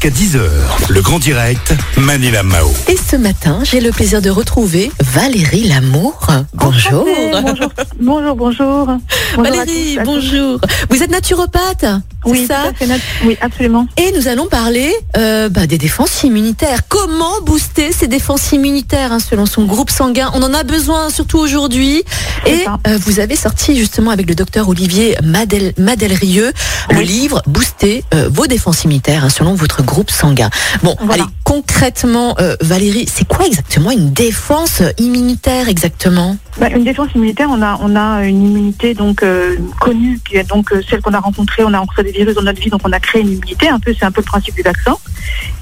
jusqu'à 10h. Le grand direct, Manila Mao. Et ce matin, j'ai le plaisir de retrouver Valérie Lamour. Bonjour. Bonjour, bonjour, bonjour. À Valérie, tous, à tous. bonjour. Vous êtes naturopathe, Oui, ça tout à fait nat- oui, absolument. Et nous allons parler euh, bah, des défenses immunitaires. Comment booster ces défenses immunitaires hein, selon son groupe sanguin? On en a besoin surtout aujourd'hui. Et euh, vous avez sorti justement avec le docteur Olivier Madel, Madelrieux le livre Booster euh, vos défenses immunitaires hein, selon votre groupe sanguin. Bon, Voilà. allez, concrètement, Valérie, c'est quoi exactement une défense immunitaire exactement? Bah, une défense immunitaire, on a, on a une immunité donc euh, connue, qui est donc euh, celle qu'on a rencontrée. On a rencontré des virus dans notre vie, donc on a créé une immunité. Un peu, c'est un peu le principe du vaccin.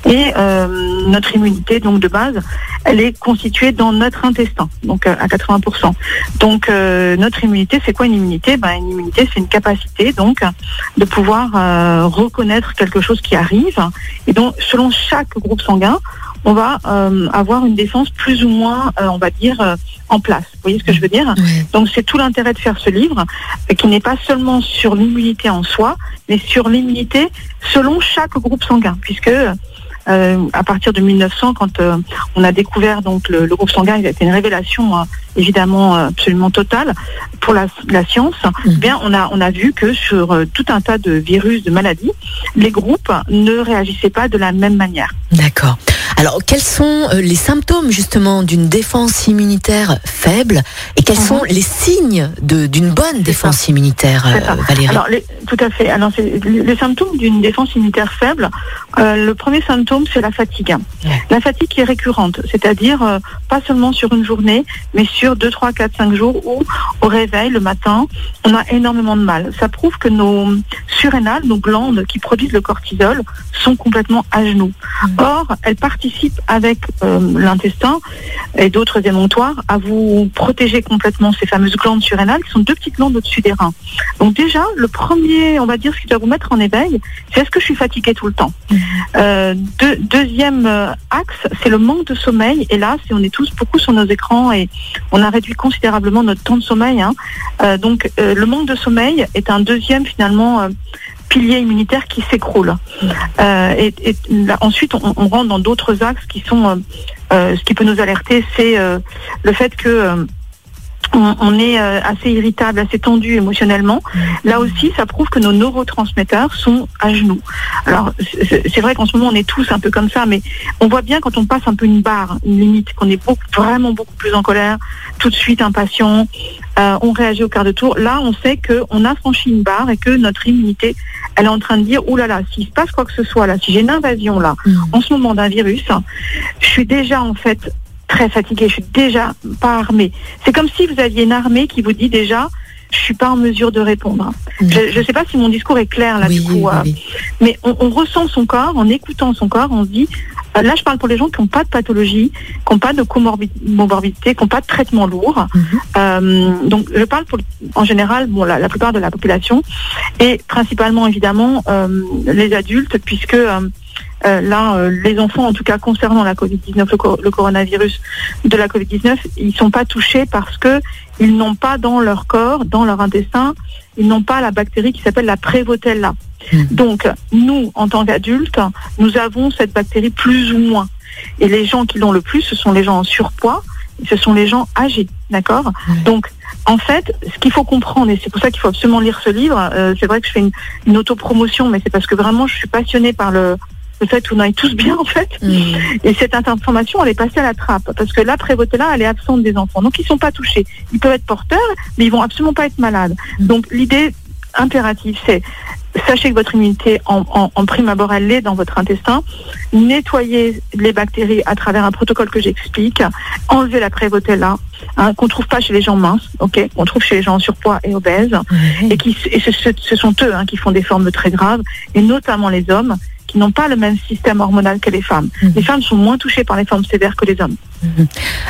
Et euh, notre immunité, donc de base, elle est constituée dans notre intestin, donc euh, à 80%. Donc euh, notre immunité, c'est quoi une immunité? Ben, Une immunité, c'est une capacité donc de pouvoir euh, reconnaître quelque chose qui arrive. Et donc, selon chaque groupe sanguin, on va euh, avoir une défense plus ou moins, euh, on va dire, euh, en place. Vous voyez ce que je veux dire Donc c'est tout l'intérêt de faire ce livre, qui n'est pas seulement sur l'immunité en soi, mais sur l'immunité selon chaque groupe sanguin, puisque à partir de 1900, quand on a découvert donc le, le groupe sanguin, il a été une révélation évidemment absolument totale pour la, la science. Mhm. Eh Bien, on a on a vu que sur tout un tas de virus, de maladies, les groupes ne réagissaient pas de la même manière. D'accord. Alors, quels sont euh, les symptômes justement d'une défense immunitaire faible et quels Mhm. sont les signes d'une bonne défense immunitaire, euh, Valérie? Alors, les- tout à fait. Alors, les les symptômes d'une défense immunitaire faible, euh, le premier symptôme, c'est la fatigue. Ouais. La fatigue qui est récurrente, c'est-à-dire euh, pas seulement sur une journée, mais sur 2, 3, 4, 5 jours où, au réveil, le matin, on a énormément de mal. Ça prouve que nos surrénales, nos glandes qui produisent le cortisol, sont complètement à genoux. Mhm. Or, elles participent avec euh, l'intestin et d'autres émontoires à vous protéger complètement ces fameuses glandes surrénales qui sont deux petites glandes au-dessus des reins. Donc déjà, le premier, on va dire, ce qui doit vous mettre en éveil, c'est est-ce que je suis fatiguée tout le temps? Euh, deux- Deuxième euh, axe, c'est le manque de sommeil. Et là, on est tous beaucoup sur nos écrans et on a réduit considérablement notre temps de sommeil. hein. Donc, le manque de sommeil est un deuxième finalement pilier immunitaire qui s'écroule. Euh, et, et là, ensuite, on, on rentre dans d'autres axes qui sont euh, euh, ce qui peut nous alerter, c'est euh, le fait que euh, on, est assez irritable, assez tendu émotionnellement. Là aussi, ça prouve que nos neurotransmetteurs sont à genoux. Alors, c'est c'est vrai qu'en ce moment, on est tous un peu comme ça, mais on voit bien quand on passe un peu une barre, une limite, qu'on est beaucoup, vraiment beaucoup plus en colère, tout de suite impatient, euh, on réagit au quart de tour. Là, on sait qu'on a franchi une barre et que notre immunité, elle est en train de dire, oh là là, s'il se passe quoi que ce soit là, si j'ai une invasion là, Mhm. en ce moment d'un virus, je suis déjà en fait très fatiguée, je suis déjà pas armée. C'est comme si vous aviez une armée qui vous dit déjà, je suis pas en mesure de répondre. Je ne sais pas si mon discours est clair là oui, du coup, oui, euh, mais on, on ressent son corps en écoutant son corps, on se dit. Euh, Là, je parle pour les gens qui n'ont pas de pathologie, qui n'ont pas de comorbi- comorbidité, qui n'ont pas de traitement lourd. Mhm. Euh, donc, je parle pour, en général, bon, la, la plupart de la population, et principalement, évidemment, euh, les adultes, puisque euh, là, euh, les enfants, en tout cas concernant la Covid-19, le, co- le coronavirus de la Covid-19, ils sont pas touchés parce que ils n'ont pas dans leur corps, dans leur intestin, ils n'ont pas la bactérie qui s'appelle la Prévotella. Mhm. Donc, nous, en tant qu'adultes, nous avons cette bactérie plus ou moins. Et les gens qui l'ont le plus, ce sont les gens en surpoids, ce sont les gens âgés, d'accord. Donc, en fait, ce qu'il faut comprendre, et c'est pour ça qu'il faut absolument lire ce livre, euh, c'est vrai que je fais une, une autopromotion, mais c'est parce que vraiment, je suis passionnée par le, le fait qu'on aille tous bien, en fait. Mhm. Et cette information, elle est passée à la trappe. Parce que la Prévotella, elle est absente des enfants. Donc, ils sont pas touchés. Ils peuvent être porteurs, mais ils vont absolument pas être malades. Mm. Donc, l'idée impérative, c'est sachez que votre immunité, en, en- en prime abord, elle est dans votre intestin. Nettoyez les bactéries à travers un protocole que j'explique. Enlevez la Prévotella, hein, qu'on trouve pas chez les gens minces, ok, qu'on trouve chez les gens en surpoids et obèses et, qui, et ce, ce- ce sont eux hein, qui font des formes très graves, et notamment les hommes qui n'ont pas le même système hormonal que les femmes. Mhm. Les femmes sont moins touchées par les formes sévères que les hommes.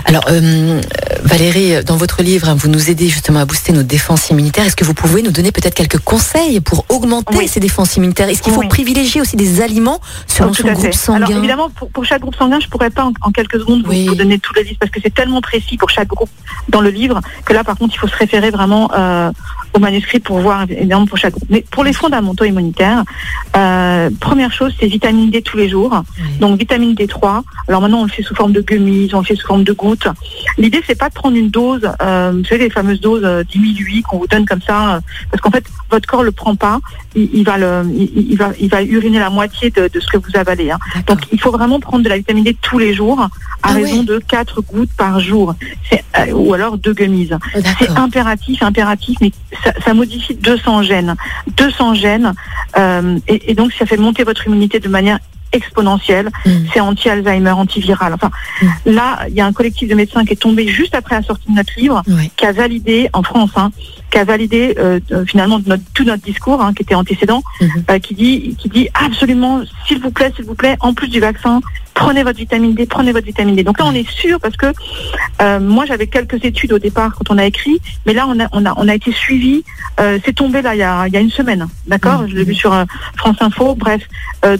Alors, euh, Valérie, dans votre livre, hein, vous nous aidez justement à booster nos défenses immunitaires. Est-ce que vous pouvez nous donner peut-être quelques conseils pour augmenter Oui. ces défenses immunitaires? Est-ce qu'il faut Oui. privilégier aussi des aliments selon Oh, tout son groupe fait. sanguin? Alors évidemment, pour, pour chaque groupe sanguin, je pourrais pas en, en quelques secondes vous, Oui. vous donner tous les listes parce que c'est tellement précis pour chaque groupe dans le livre que là, par contre, il faut se référer vraiment euh, au manuscrit pour voir évidemment pour chaque groupe. Mais pour les fondamentaux immunitaires, euh, première chose, c'est vitamine D tous les jours. Donc vitamine D3. Alors maintenant, on le fait sous forme de gummies, on le fait sous forme de gouttes. L'idée, c'est pas de prendre une dose, euh, vous savez, les fameuses doses euh, 10 000 UI qu'on vous donne comme ça, euh, parce qu'en fait, votre corps le prend pas. Il, il va le, il, il va, il va uriner la moitié de, de ce que vous avalez. hein. Donc il faut vraiment prendre de la vitamine D tous les jours, à Ah raison de 4 gouttes par jour, C'est, euh, ou alors deux gummies. Oh, C'est impératif, impératif, mais ça, ça modifie 200 gènes. 200 gènes, euh, et, et donc ça fait monter votre immunité de manière exponentielle. Mm. C'est anti-Alzheimer, antiviral. Enfin, Mm. là, il y a un collectif de médecins qui est tombé juste après la sortie de notre livre, qui a validé, en France, hein, qui a validé euh, euh, finalement notre, tout notre discours, hein, qui était antécédent, euh, qui dit, qui dit absolument, s'il vous plaît, s'il vous plaît, en plus du vaccin, prenez votre vitamine D, prenez votre vitamine D. Donc là, on est sûr parce que euh, moi, j'avais quelques études au départ quand on a écrit, mais là, on a, on a, on a été suivi. Euh, c'est tombé là il y a, il y a une semaine, d'accord? Je l'ai vu sur euh, France Info. Bref,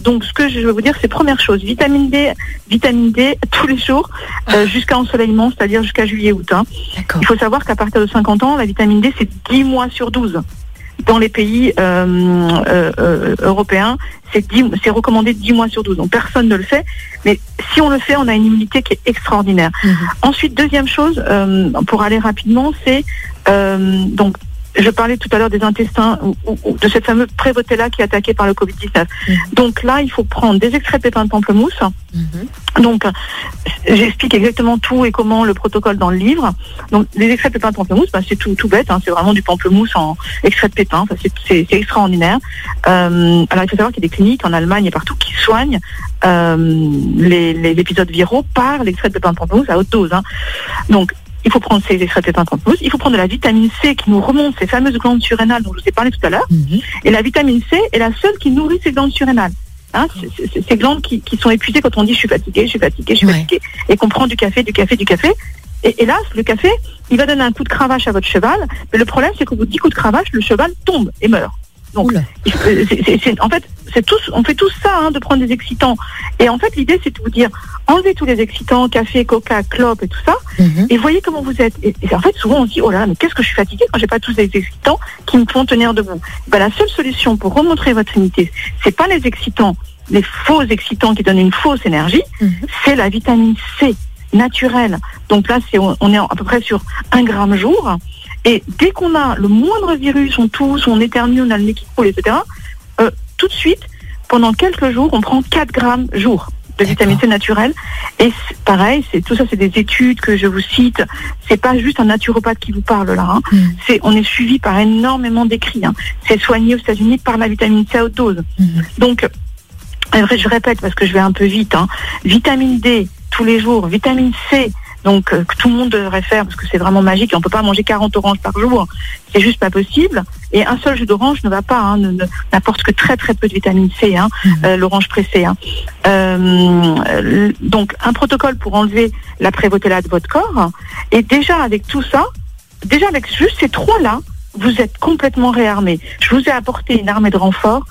donc ce que je veux vous dire, c'est première chose, vitamine D, vitamine D tous les jours euh, jusqu'à ensoleillement, c'est-à-dire jusqu'à juillet-août. Hein. Il faut savoir qu'à partir de 50 ans, la vitamine D, c'est 10 mois sur 12. Dans les pays euh, euh, euh, européens, c'est 10 c'est recommandé 10 mois sur 12. Donc personne ne le fait. Mais si on le fait, on a une immunité qui est extraordinaire. Mhm. Ensuite, deuxième chose, euh, pour aller rapidement, c'est euh, donc je parlais tout à l'heure des intestins ou, de cette fameuse Prévotella qui est attaquée par le Covid-19. Mhm. Donc là, il faut prendre des extraits de pépins de pamplemousse. Mhm. Donc, j'explique exactement tout et comment le protocole dans le livre. Donc, les extraits de pépins de pamplemousse, bah, c'est tout, tout bête. hein, c'est vraiment du pamplemousse en extrait de pépins. Enfin, c'est- extraordinaire. Euh, alors, il faut savoir qu'il y a des cliniques en Allemagne et partout qui soignent euh, les, les épisodes viraux par l'extrait de pépins de pamplemousse à haute dose. hein. Donc, il faut prendre ces extraits de de pamplemousse. Il faut prendre de la vitamine C qui nous remonte ces fameuses glandes surrénales dont je vous ai parlé tout à l'heure. Mhm. Et la vitamine C est la seule qui nourrit ces glandes surrénales. Hein, ces glandes qui, qui sont épuisées quand on dit je suis fatigué, je suis fatigué, je suis Ouais. fatigué, et qu'on prend du café, du café, du café. Et hélas, le café, il va donner un coup de cravache à votre cheval, mais le problème c'est qu'au bout de 10 coups de cravache, le cheval tombe et meurt. Donc, en fait, c'est tous, on fait tous ça, hein, de prendre des excitants. Et en fait, l'idée, c'est de vous dire, enlevez tous les excitants, café, coca, clope et tout ça, Mhm. et voyez comment vous êtes. Et, et en fait, souvent on se dit, oh là là, mais qu'est-ce que je suis fatiguée quand j'ai pas tous les excitants qui me font tenir debout. Ben, la seule solution pour remontrer votre immunité, c'est pas les excitants, les faux excitants qui donnent une fausse énergie, Mhm. c'est la vitamine C naturelle. Donc là, c'est on on est à peu près sur un gramme jour. Et dès qu'on a le moindre virus, on tousse, on éternue, on a le nez qui coule, etc., euh, tout de suite, pendant quelques jours, on prend 4 grammes jour de vitamine C naturelle. Et pareil, c'est tout ça, c'est des études que je vous cite. C'est pas juste un naturopathe qui vous parle là. hein. Mhm. C'est, on est suivi par énormément d'écrits. hein. C'est soigné aux États-Unis par la vitamine C à haute dose. Mhm. Donc, vrai, je répète parce que je vais un peu vite. hein. Vitamine D tous les jours, vitamine C. Donc euh, que tout le monde devrait faire parce que c'est vraiment magique. et On peut pas manger 40 oranges par jour, c'est juste pas possible. Et un seul jus d'orange ne va pas, hein, n'apporte que très très peu de vitamine C, hein, Mhm. euh, l'orange pressée. hein. Euh, donc un protocole pour enlever la prévotella de votre corps. Et déjà avec tout ça, déjà avec juste ces trois là, vous êtes complètement réarmé. Je vous ai apporté une armée de renfort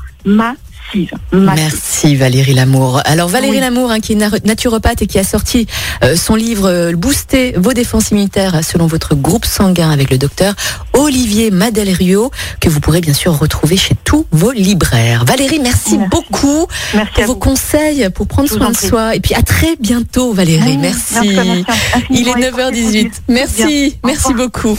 massive. massive. Merci Valérie Lamour. Alors Valérie Oui. Lamour, hein, qui est na- naturopathe et qui a sorti euh, son livre euh, Booster vos défenses immunitaires selon votre groupe sanguin avec le docteur Olivier Madelrio, que vous pourrez bien sûr retrouver chez tous vos libraires. Valérie, merci, Merci. beaucoup Merci pour vos vous. conseils, pour prendre soin de prie. soi. Et puis à très bientôt Valérie. Merci. merci, Il est infiniment et portez-vous 9h18. bien. Merci, merci beaucoup.